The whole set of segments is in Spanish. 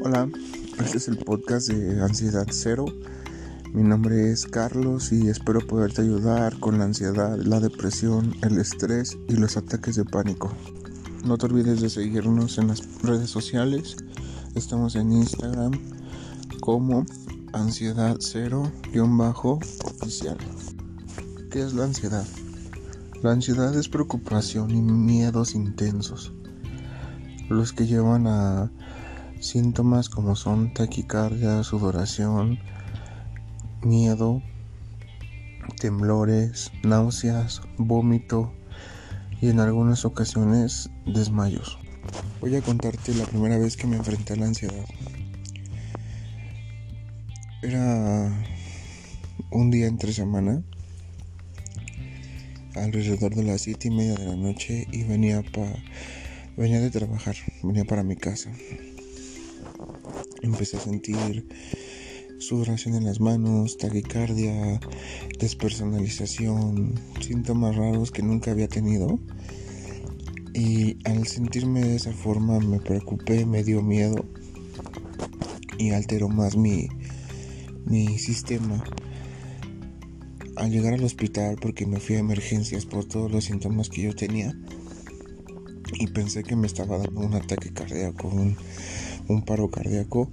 Hola, este es el podcast de Ansiedad Cero. Mi nombre es Carlos y espero poderte ayudar con la ansiedad, la depresión, el estrés y los ataques de pánico. No te olvides de seguirnos en las redes sociales. Estamos en Instagram como Ansiedad Cero-oficial. ¿Qué es la ansiedad? La ansiedad es preocupación y miedos intensos, los que llevan a Síntomas como son taquicardia, sudoración, miedo, temblores, náuseas, vómito y en algunas ocasiones desmayos. Voy a contarte la primera vez que me enfrenté a la ansiedad. Era un día entre semana, alrededor de las siete y media de la noche y venía, pa, venía de trabajar, venía para mi casa empecé a sentir sudoración en las manos, taquicardia, despersonalización, síntomas raros que nunca había tenido. Y al sentirme de esa forma me preocupé, me dio miedo y alteró más mi, mi sistema. Al llegar al hospital, porque me fui a emergencias por todos los síntomas que yo tenía, y pensé que me estaba dando un ataque cardíaco, un paro cardíaco.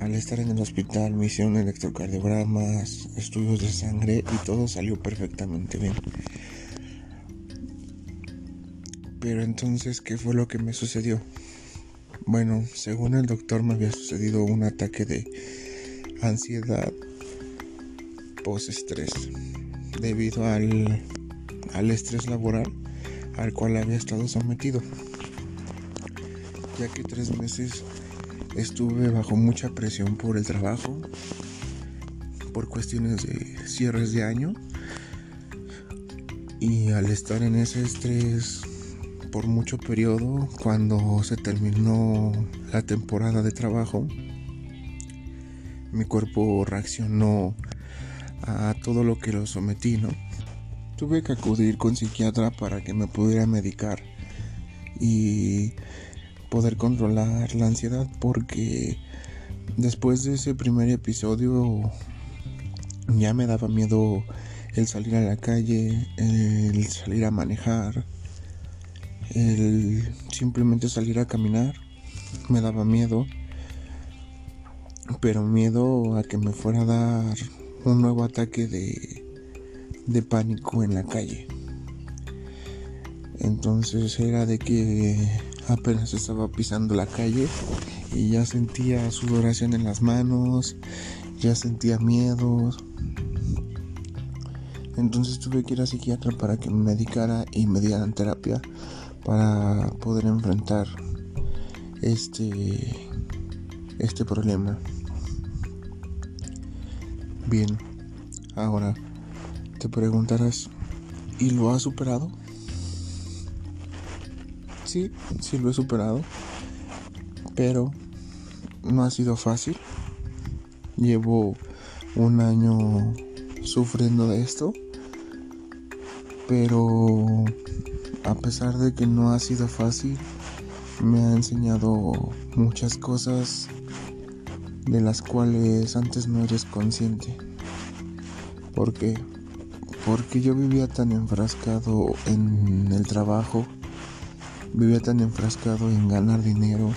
Al estar en el hospital me hicieron electrocardiogramas, estudios de sangre y todo salió perfectamente bien. Pero entonces, ¿qué fue lo que me sucedió? Bueno, según el doctor me había sucedido un ataque de ansiedad post-estrés debido al, al estrés laboral al cual había estado sometido ya que tres meses estuve bajo mucha presión por el trabajo, por cuestiones de cierres de año y al estar en ese estrés por mucho periodo, cuando se terminó la temporada de trabajo, mi cuerpo reaccionó a todo lo que lo sometí, ¿no? Tuve que acudir con psiquiatra para que me pudiera medicar y poder controlar la ansiedad porque después de ese primer episodio ya me daba miedo el salir a la calle, el salir a manejar, el simplemente salir a caminar, me daba miedo, pero miedo a que me fuera a dar un nuevo ataque de, de pánico en la calle. Entonces era de que apenas estaba pisando la calle y ya sentía sudoración en las manos, ya sentía miedos. Entonces tuve que ir a psiquiatra para que me medicara y me dieran terapia para poder enfrentar este este problema. Bien, ahora te preguntarás, ¿y lo has superado? Sí, sí lo he superado, pero no ha sido fácil. Llevo un año sufriendo de esto, pero a pesar de que no ha sido fácil, me ha enseñado muchas cosas de las cuales antes no eres consciente. ¿Por qué? Porque yo vivía tan enfrascado en el trabajo Vivía tan enfrascado en ganar dinero.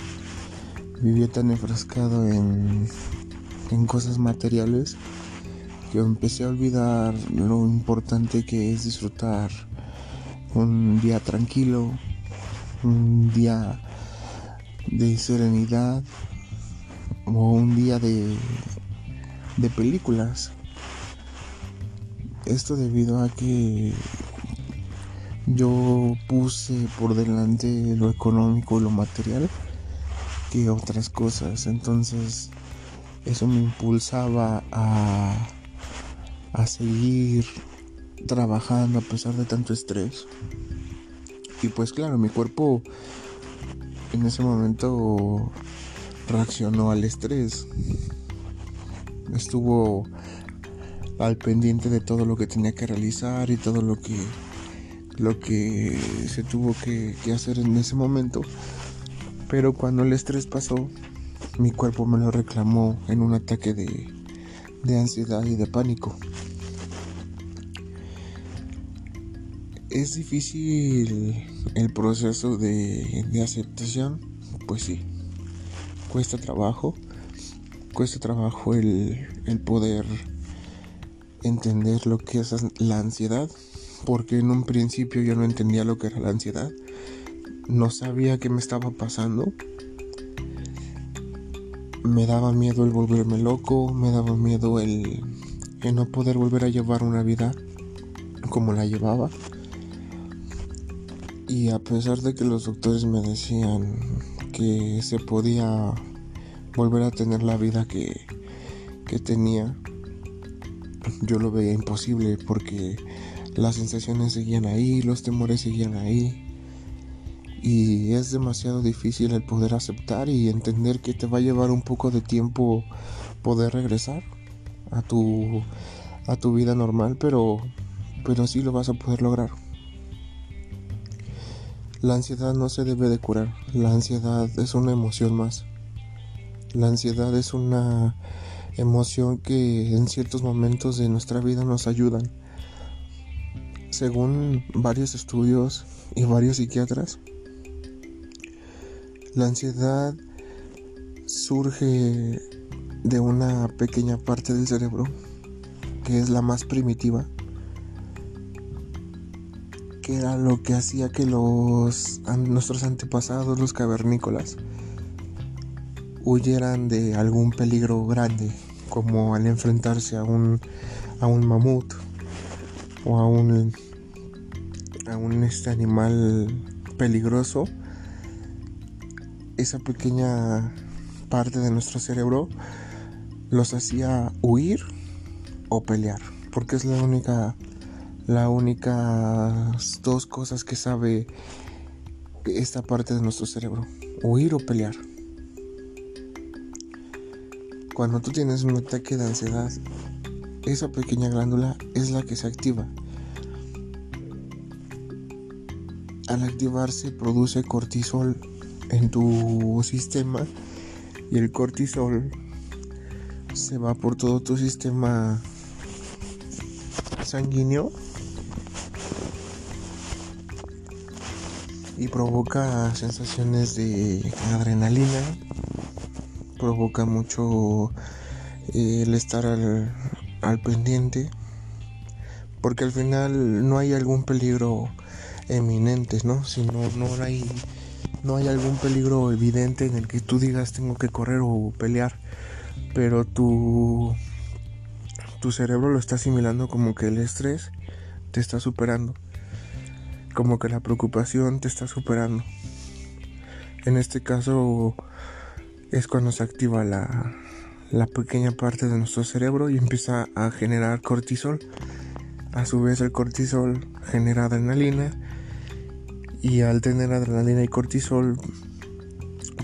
Vivía tan enfrascado en, en cosas materiales que empecé a olvidar lo importante que es disfrutar un día tranquilo, un día de serenidad o un día de, de películas. Esto debido a que yo puse por delante lo económico lo material que otras cosas. Entonces eso me impulsaba a, a seguir trabajando a pesar de tanto estrés. Y pues claro, mi cuerpo en ese momento reaccionó al estrés. Estuvo al pendiente de todo lo que tenía que realizar y todo lo que lo que se tuvo que, hacer en ese momento. Pero cuando el estrés pasó, mi cuerpo me lo reclamó en un ataque de, de ansiedad y de pánico. ¿Es difícil el proceso de, de, aceptación? Pues sí. Cuesta trabajo. Cuesta trabajo el, el poder entender lo que es la ansiedad. Porque en un principio yo no entendía lo que era la ansiedad. No sabía qué me estaba pasando. Me daba miedo el volverme loco. Me daba miedo el, el no poder volver a llevar una vida como la llevaba. Y a pesar de que los doctores me decían que se podía volver a tener la vida que, que tenía, yo lo veía imposible porque las sensaciones seguían ahí, los temores seguían ahí. Y es demasiado difícil el poder aceptar y entender que te va a llevar un poco de tiempo poder regresar a tu, a tu vida normal, pero, pero sí lo vas a poder lograr. La ansiedad no se debe de curar. La ansiedad es una emoción más. La ansiedad es una emoción que en ciertos momentos de nuestra vida nos ayudan. Según varios estudios y varios psiquiatras, la ansiedad surge de una pequeña parte del cerebro que es la más primitiva que era lo que hacía que los nuestros antepasados, los cavernícolas, huyeran de algún peligro grande, como al enfrentarse a un a un mamut o a un a un este animal peligroso. Esa pequeña parte de nuestro cerebro los hacía huir o pelear, porque es la única la única dos cosas que sabe esta parte de nuestro cerebro, huir o pelear. Cuando tú tienes un ataque de ansiedad, esa pequeña glándula es la que se activa. Al activarse produce cortisol en tu sistema y el cortisol se va por todo tu sistema sanguíneo y provoca sensaciones de adrenalina, provoca mucho eh, el estar al, pendiente, porque al final no hay algún peligro eminente, ¿no? Si no, no hay no hay algún peligro evidente en el que tú digas tengo que correr o pelear, pero tu tu cerebro lo está asimilando como que el estrés te está superando como que la preocupación te está superando. En este caso es cuando se activa la, la pequeña parte de nuestro cerebro y empieza a generar cortisol. A su vez el cortisol genera adrenalina y al tener adrenalina y cortisol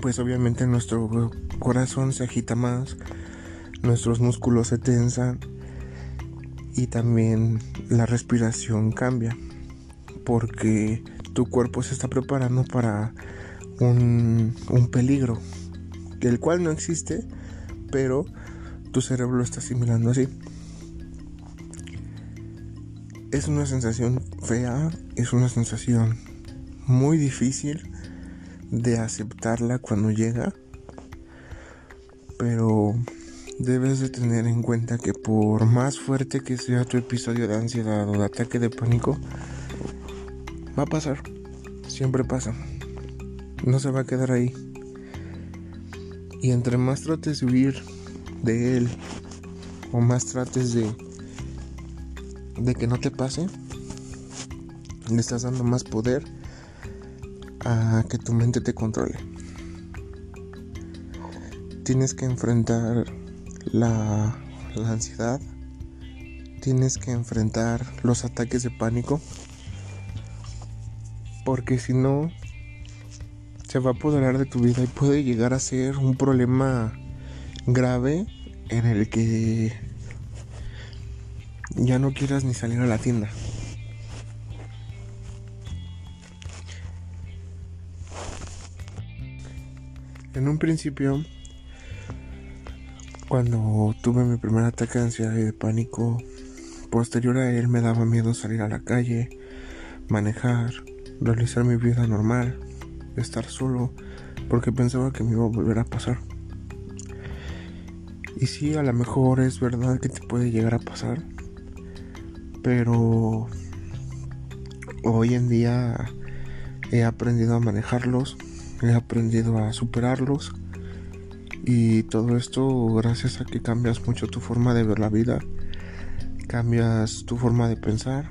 pues obviamente nuestro corazón se agita más, nuestros músculos se tensan y también la respiración cambia porque tu cuerpo se está preparando para un, peligro, el cual no existe, pero tu cerebro lo está asimilando así. Es una sensación fea, es una sensación muy difícil de aceptarla cuando llega, pero debes de tener en cuenta que por más fuerte que sea tu episodio de ansiedad o de ataque de pánico, Va a pasar. Siempre pasa. No se va a quedar ahí. Y entre más trates de huir de él o más trates de de que no te pase, le estás dando más poder a que tu mente te controle. Tienes que enfrentar la, la ansiedad, tienes que enfrentar los ataques de pánico porque si no, se va a apoderar de tu vida y puede llegar a ser un problema grave en el que ya no quieras ni salir a la tienda. En un principio Cuando tuve mi primer ataque de ansiedad y de pánico, posterior a él me daba miedo salir a la calle, manejar, realizar mi vida normal, estar solo, porque pensaba que me iba a volver a pasar. Y sí, a lo mejor es verdad que te puede llegar a pasar, pero hoy en día he aprendido a manejarlos, he aprendido a superarlos y todo esto gracias a que cambias mucho tu forma de ver la vida, cambias tu forma de pensar,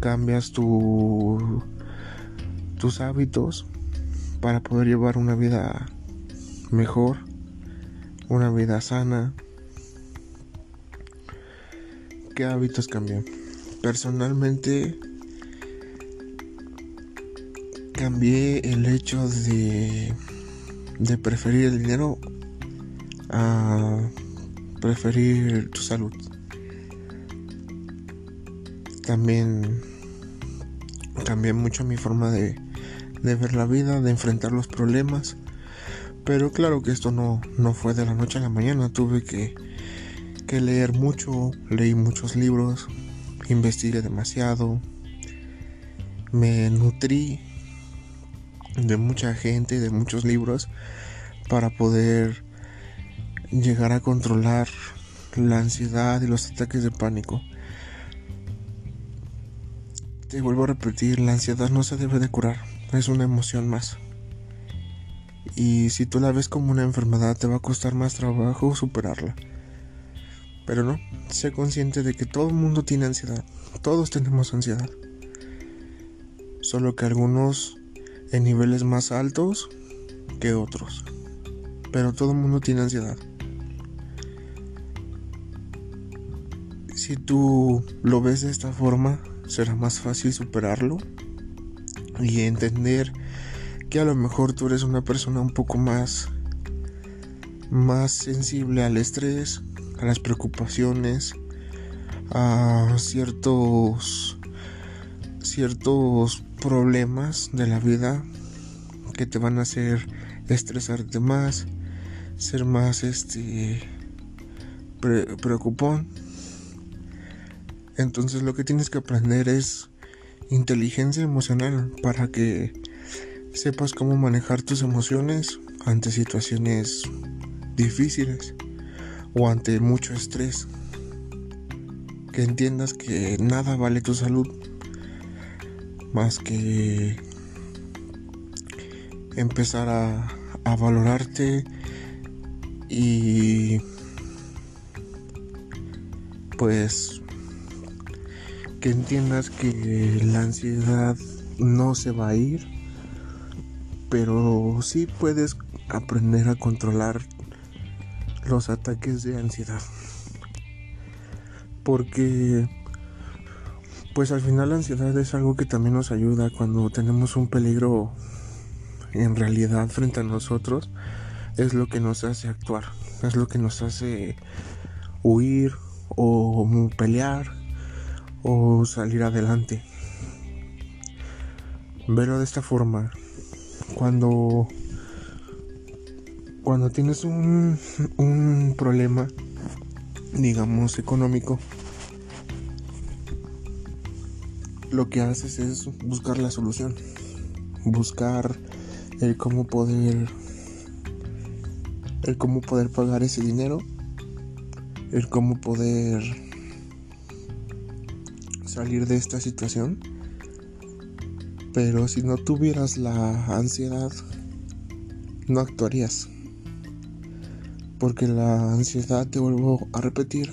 cambias tu, tus hábitos para poder llevar una vida mejor, una vida sana. ¿Qué hábitos cambié? Personalmente cambié el hecho de de preferir el dinero a preferir tu salud. También cambié mucho mi forma de, ver la vida, de enfrentar los problemas. Pero claro que esto no, no fue de la noche a la mañana. Tuve que, que leer mucho, leí muchos libros, investigué demasiado, me nutrí de mucha gente y de muchos libros para poder llegar a controlar la ansiedad y los ataques de pánico. Te vuelvo a repetir, la ansiedad no se debe de curar, es una emoción más. Y si tú la ves como una enfermedad, te va a costar más trabajo superarla. Pero no, sé consciente de que todo el mundo tiene ansiedad, todos tenemos ansiedad. Solo que algunos en niveles más altos que otros. Pero todo el mundo tiene ansiedad. Si tú lo ves de esta forma, será más fácil superarlo y entender que a lo mejor tú eres una persona un poco más más sensible al estrés, a las preocupaciones, a ciertos ciertos problemas de la vida que te van a hacer estresarte más, ser más este preocupón. Entonces lo que tienes que aprender es inteligencia emocional para que sepas cómo manejar tus emociones ante situaciones difíciles o ante mucho estrés. Que entiendas que nada vale tu salud más que empezar a, valorarte y pues que entiendas que la ansiedad no se va a ir, pero sí puedes aprender a controlar los ataques de ansiedad. Porque pues al final la ansiedad es algo que también nos ayuda cuando tenemos un peligro en realidad frente a nosotros. Es lo que nos hace actuar, es lo que nos hace huir o pelear o salir adelante. Verlo de esta forma, cuando cuando tienes un, un problema, digamos, económico, lo que haces es buscar la solución, buscar el cómo poder el cómo poder pagar ese dinero, el cómo poder salir de esta situación. Pero si no tuvieras la ansiedad, no actuarías. Porque la ansiedad, te vuelvo a repetir,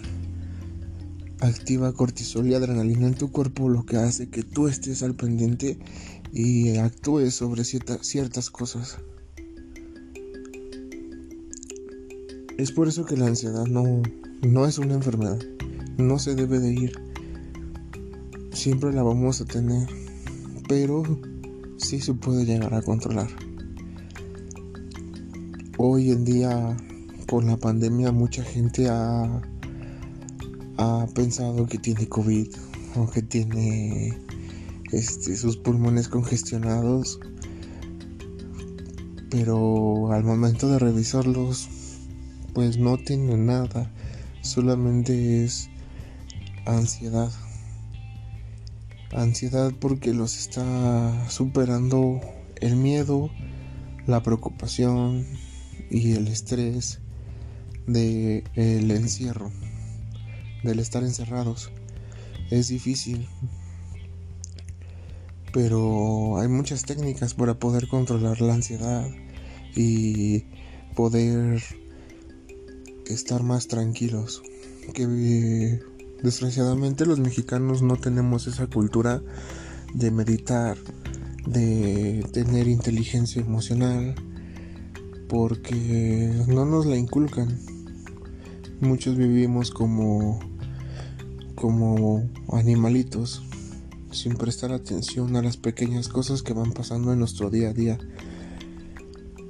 activa cortisol y adrenalina en tu cuerpo, lo que hace que tú estés al pendiente y actúes sobre ciertas cosas. Es por eso que la ansiedad no, no es una enfermedad, no se debe de ir. Siempre la vamos a tener, pero sí se puede llegar a controlar. Hoy en día, con la pandemia, mucha gente ha ha pensado que tiene COVID o que tiene este, sus pulmones congestionados, pero al momento de revisarlos pues no tiene nada, solamente es ansiedad. Ansiedad porque los está superando el miedo, la preocupación y el estrés de el encierro, del estar encerrados. Es difícil, pero hay muchas técnicas para poder controlar la ansiedad y poder estar más tranquilos. Que desgraciadamente los mexicanos no tenemos esa cultura de meditar, de tener inteligencia emocional, porque no nos la inculcan. Muchos vivimos como como animalitos sin prestar atención a las pequeñas cosas que van pasando en nuestro día a día,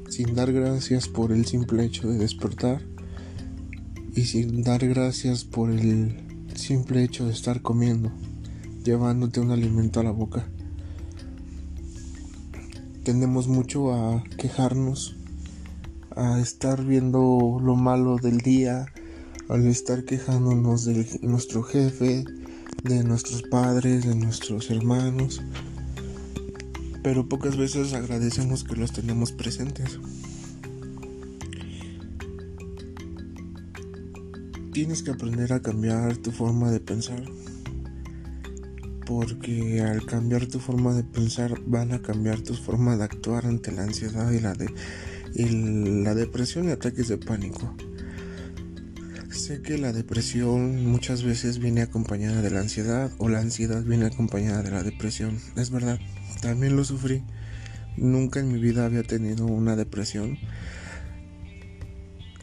sin dar gracias por el simple hecho de despertar y sin dar gracias por el simple hecho de estar comiendo, llevándote un alimento a la boca. Tendemos mucho a quejarnos, a estar viendo lo malo del día, al estar quejándonos de nuestro jefe, de nuestros padres, de nuestros hermanos, pero pocas veces agradecemos que los tenemos presentes. Tienes que aprender a cambiar tu forma de pensar, porque al cambiar tu forma de pensar van a cambiar tu forma de actuar ante la ansiedad y la, de, y la depresión y ataques de pánico. Sé que la depresión muchas veces viene acompañada de la ansiedad o la ansiedad viene acompañada de la depresión. Es verdad, también lo sufrí. Nunca en mi vida había tenido una depresión.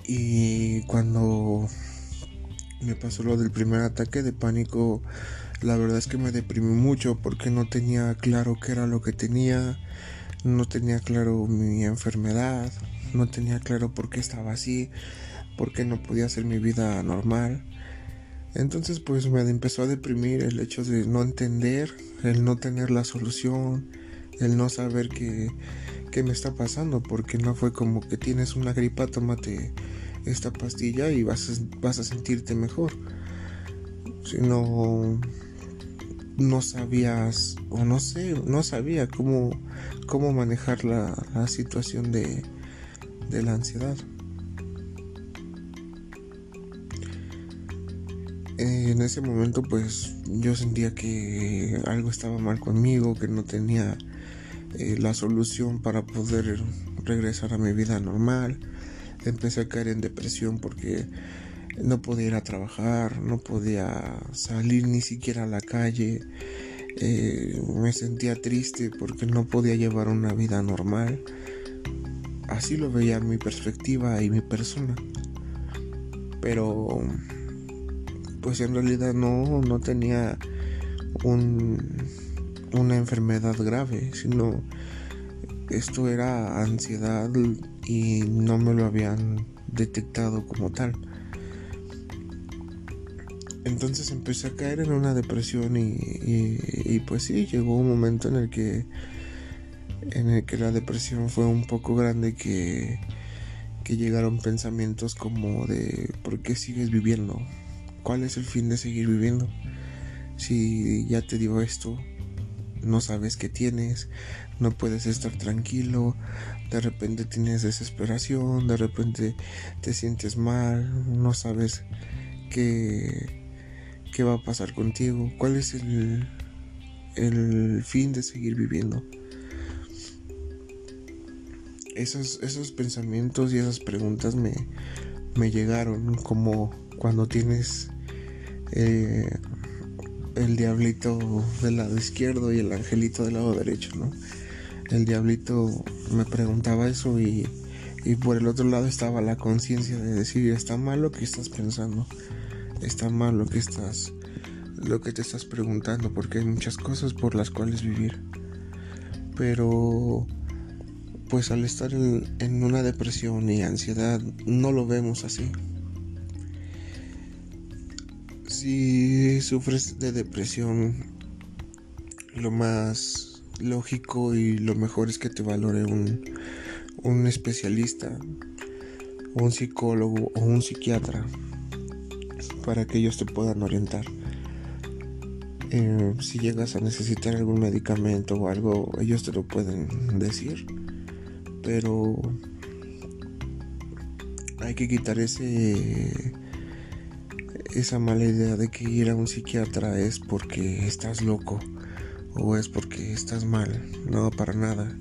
Y cuando me pasó lo del primer ataque de pánico, la verdad es que me deprimí mucho porque no tenía claro qué era lo que tenía, no tenía claro mi enfermedad, no tenía claro por qué estaba así porque no podía hacer mi vida normal. Entonces pues me empezó a deprimir el hecho de no entender, el no tener la solución, el no saber qué, qué me está pasando, porque no fue como que tienes una gripa, tómate esta pastilla y vas a, vas a sentirte mejor. Sino no sabías o no sé, no sabía cómo, cómo manejar la, la situación de, de la ansiedad. En ese momento pues yo sentía que algo estaba mal conmigo, que no tenía eh, la solución para poder regresar a mi vida normal. Empecé a caer en depresión porque no podía ir a trabajar, no podía salir ni siquiera a la calle. Eh, me sentía triste porque no podía llevar una vida normal. Así lo veía mi perspectiva y mi persona. Pero pues en realidad no, no tenía un, una enfermedad grave, sino esto era ansiedad y no me lo habían detectado como tal. Entonces empecé a caer en una depresión y, y, pues sí, llegó un momento en el que en el que la depresión fue un poco grande que, que llegaron pensamientos como de ¿por qué sigues viviendo? ¿Cuál es el fin de seguir viviendo? Si ya te digo esto, no sabes qué tienes, no puedes estar tranquilo, de repente tienes desesperación, de repente te sientes mal, no sabes qué, qué va a pasar contigo, cuál es el, el fin de seguir viviendo. Esos, esos pensamientos y esas preguntas me, me llegaron como cuando tienes eh, el diablito del lado izquierdo y el angelito del lado derecho, ¿no? El diablito me preguntaba eso y, y por el otro lado estaba la conciencia de decir, está mal lo que estás pensando, está mal lo que estás, lo que te estás preguntando, porque hay muchas cosas por las cuales vivir. Pero pues al estar en una depresión y ansiedad no lo vemos así si sufres de depresión, lo más lógico y lo mejor es que te valore un, un especialista. un psicólogo o un psiquiatra para que ellos te puedan orientar. Eh, si llegas a necesitar algún medicamento o algo, ellos te lo pueden decir. Pero hay que quitar ese esa mala idea de que ir a un psiquiatra es porque estás loco o es porque estás mal. No, para nada.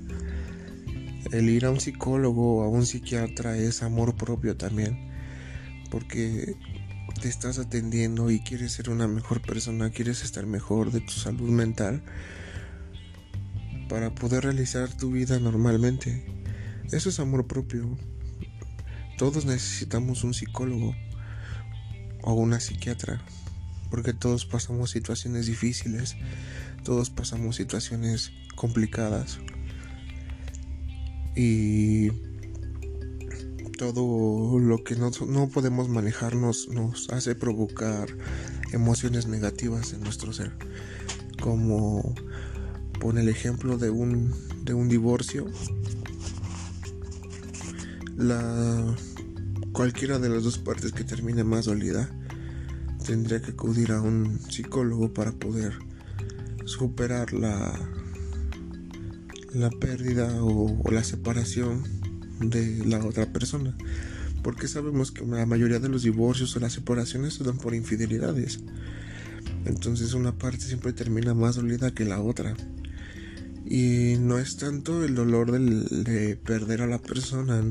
El ir a un psicólogo o a un psiquiatra es amor propio también. Porque te estás atendiendo y quieres ser una mejor persona, quieres estar mejor de tu salud mental para poder realizar tu vida normalmente. Eso es amor propio. Todos necesitamos un psicólogo o una psiquiatra, porque todos pasamos situaciones difíciles, todos pasamos situaciones complicadas y todo lo que no, no podemos manejarnos nos hace provocar emociones negativas en nuestro ser. Como pone el ejemplo de un, de un divorcio. La, cualquiera de las dos partes que termine más dolida tendría que acudir a un psicólogo para poder superar la, la pérdida o la separación de la otra persona. Porque sabemos que la mayoría de los divorcios o las separaciones se dan por infidelidades. Entonces una parte siempre termina más dolida que la otra. Y no es tanto el dolor de perder a la persona,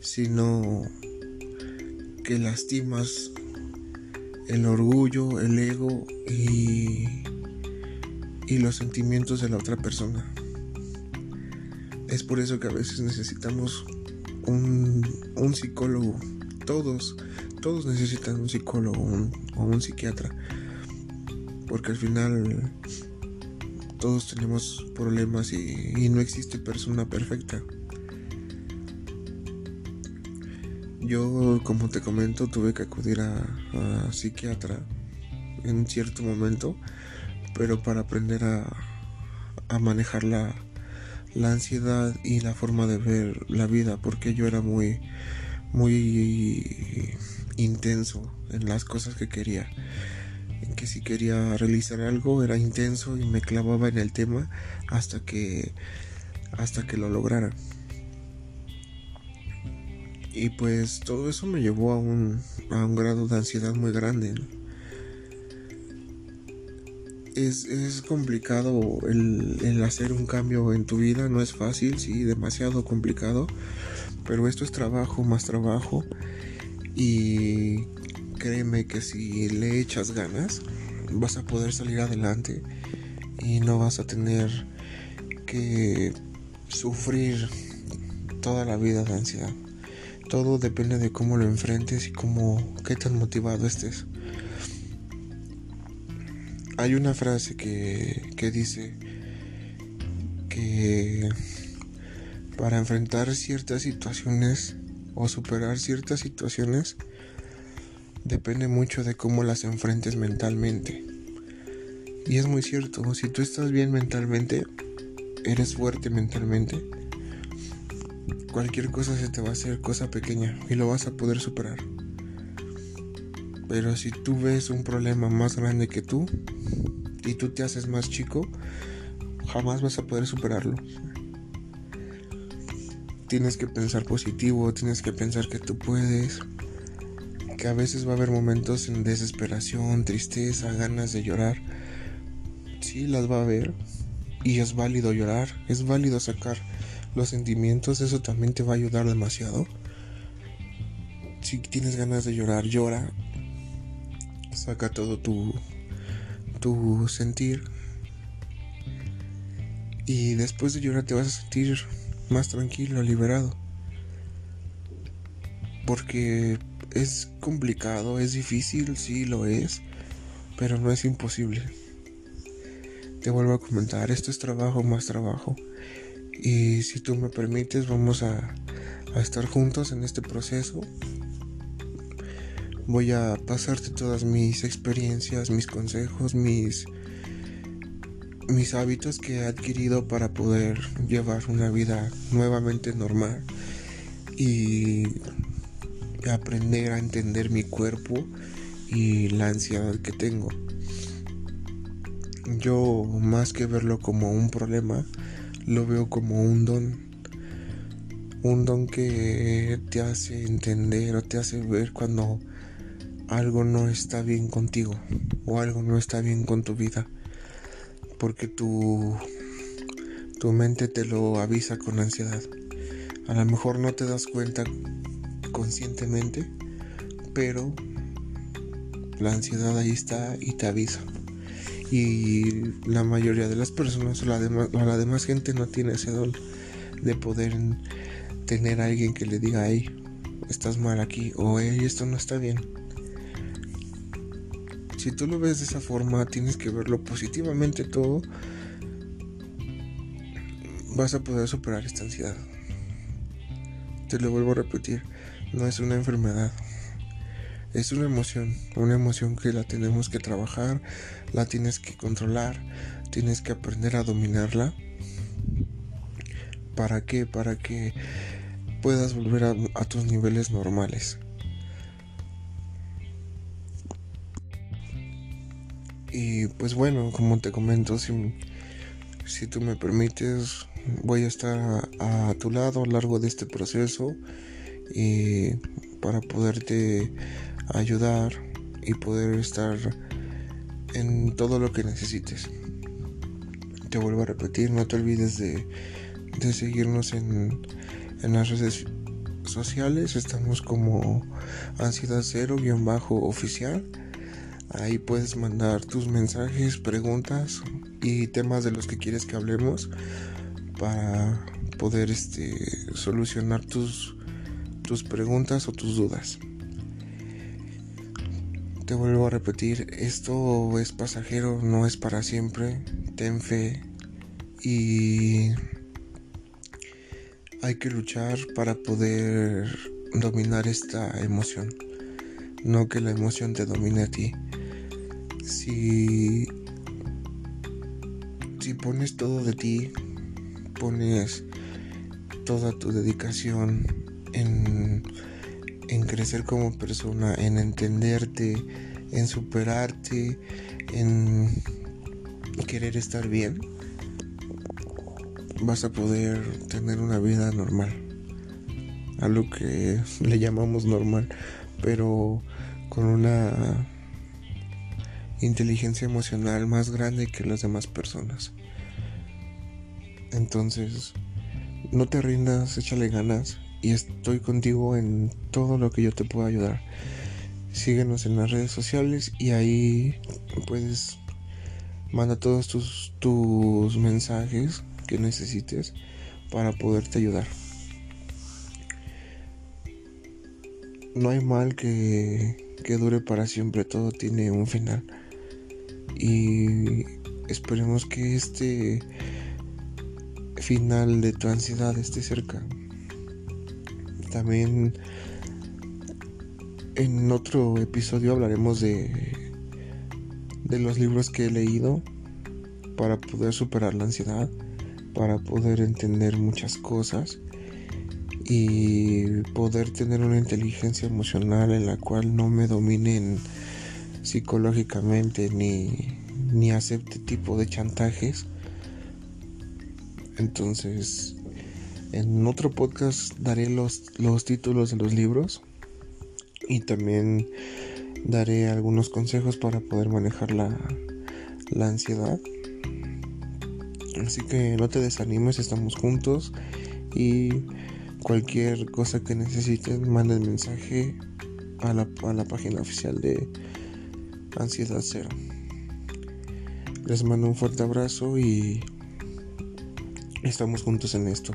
sino que lastimas el orgullo, el ego y, y los sentimientos de la otra persona. Es por eso que a veces necesitamos un, psicólogo. Todos, todos necesitan un psicólogo o un psiquiatra. Porque al final todos tenemos problemas y, no existe persona perfecta. Yo, como te comento, tuve que acudir a, psiquiatra en cierto momento, pero para aprender a, manejar la, ansiedad y la forma de ver la vida porque yo era muy muy intenso en las cosas que quería. Que si quería realizar algo era intenso y me clavaba en el tema hasta que hasta que lo lograra y pues todo eso me llevó a un, a un grado de ansiedad muy grande es, complicado el, hacer un cambio en tu vida, no es fácil, sí, demasiado complicado, pero esto es trabajo más trabajo y créeme que si le echas ganas vas a poder salir adelante y no vas a tener que sufrir toda la vida de ansiedad. Todo depende de cómo lo enfrentes y cómo qué tan motivado estés. Hay una frase que, que dice que para enfrentar ciertas situaciones o superar ciertas situaciones depende mucho de cómo las enfrentes mentalmente. Y es muy cierto, si tú estás bien mentalmente, eres fuerte mentalmente, cualquier cosa se te va a hacer cosa pequeña y lo vas a poder superar. Pero si tú ves un problema más grande que tú y tú te haces más chico, jamás vas a poder superarlo. Tienes que pensar positivo, tienes que pensar que tú puedes, que a veces va a haber momentos en desesperación, tristeza, ganas de llorar. Sí, las va a haber y es válido llorar, es válido sacar los sentimientos, eso también te va a ayudar demasiado. Si tienes ganas de llorar, llora, saca todo tu, tu sentir. Y después de llorar te vas a sentir más tranquilo, liberado. Porque es complicado, es difícil, sí lo es, pero no es imposible. Te vuelvo a comentar, esto es trabajo más trabajo. Y si tú me permites, vamos a, a estar juntos en este proceso voy a pasarte todas mis experiencias, mis consejos, mis mis hábitos que he adquirido para poder llevar una vida nuevamente normal y aprender a entender mi cuerpo y la ansiedad que tengo. Yo más que verlo como un problema, lo veo como un don. Un don que te hace entender o te hace ver cuando algo no está bien contigo o algo no está bien con tu vida. Porque tu, tu mente te lo avisa con ansiedad. A lo mejor no te das cuenta conscientemente, pero la ansiedad ahí está y te avisa. Y la mayoría de las personas o la, demás, gente no tiene ese don de poder tener a alguien que le diga, hey, estás mal aquí o hey, esto no está bien. Si tú lo ves de esa forma, tienes que verlo positivamente todo, vas a poder superar esta ansiedad. Te lo vuelvo a repetir, no es una enfermedad, es una emoción, una emoción que la tenemos que trabajar, la tienes que controlar, tienes que aprender a dominarla. ¿Para qué? Para que puedas volver a, tus niveles normales. Y pues bueno, como te comento, si, si tú me permites, voy a estar a, a tu lado a lo largo de este proceso y para poderte ayudar y poder estar en todo lo que necesites. Te vuelvo a repetir, no te olvides de, seguirnos en, en las redes sociales. Estamos como ansiedad cero guion bajo oficial. Ahí puedes mandar tus mensajes, preguntas y temas de los que quieres que hablemos para poder este, solucionar tus, tus preguntas o tus dudas. Te vuelvo a repetir, esto es pasajero, no es para siempre. Ten fe y hay que luchar para poder dominar esta emoción. No que la emoción te domine a ti. Si, si pones todo de ti, pones toda tu dedicación en en crecer como persona, en entenderte, en superarte, en querer estar bien, vas a poder tener una vida normal. A lo que le llamamos normal, pero con una inteligencia emocional más grande que las demás personas. Entonces, no te rindas, échale ganas y estoy contigo en todo lo que yo te pueda ayudar. Síguenos en las redes sociales y ahí puedes mandar todos tus, tus mensajes que necesites para poderte ayudar. No hay mal que, que dure para siempre, todo tiene un final. Y esperemos que este final de tu ansiedad esté cerca. También en otro episodio hablaremos de, de los libros que he leído para poder superar la ansiedad, para poder entender muchas cosas y poder tener una inteligencia emocional en la cual no me dominen psicológicamente ni, ni acepte tipo de chantajes. Entonces, en otro podcast daré los, los títulos de los libros y también daré algunos consejos para poder manejar la, la ansiedad. Así que no te desanimes, estamos juntos y cualquier cosa que necesiten, manden mensaje a la, a la página oficial de Ansiedad Cero. Les mando un fuerte abrazo y estamos juntos en esto.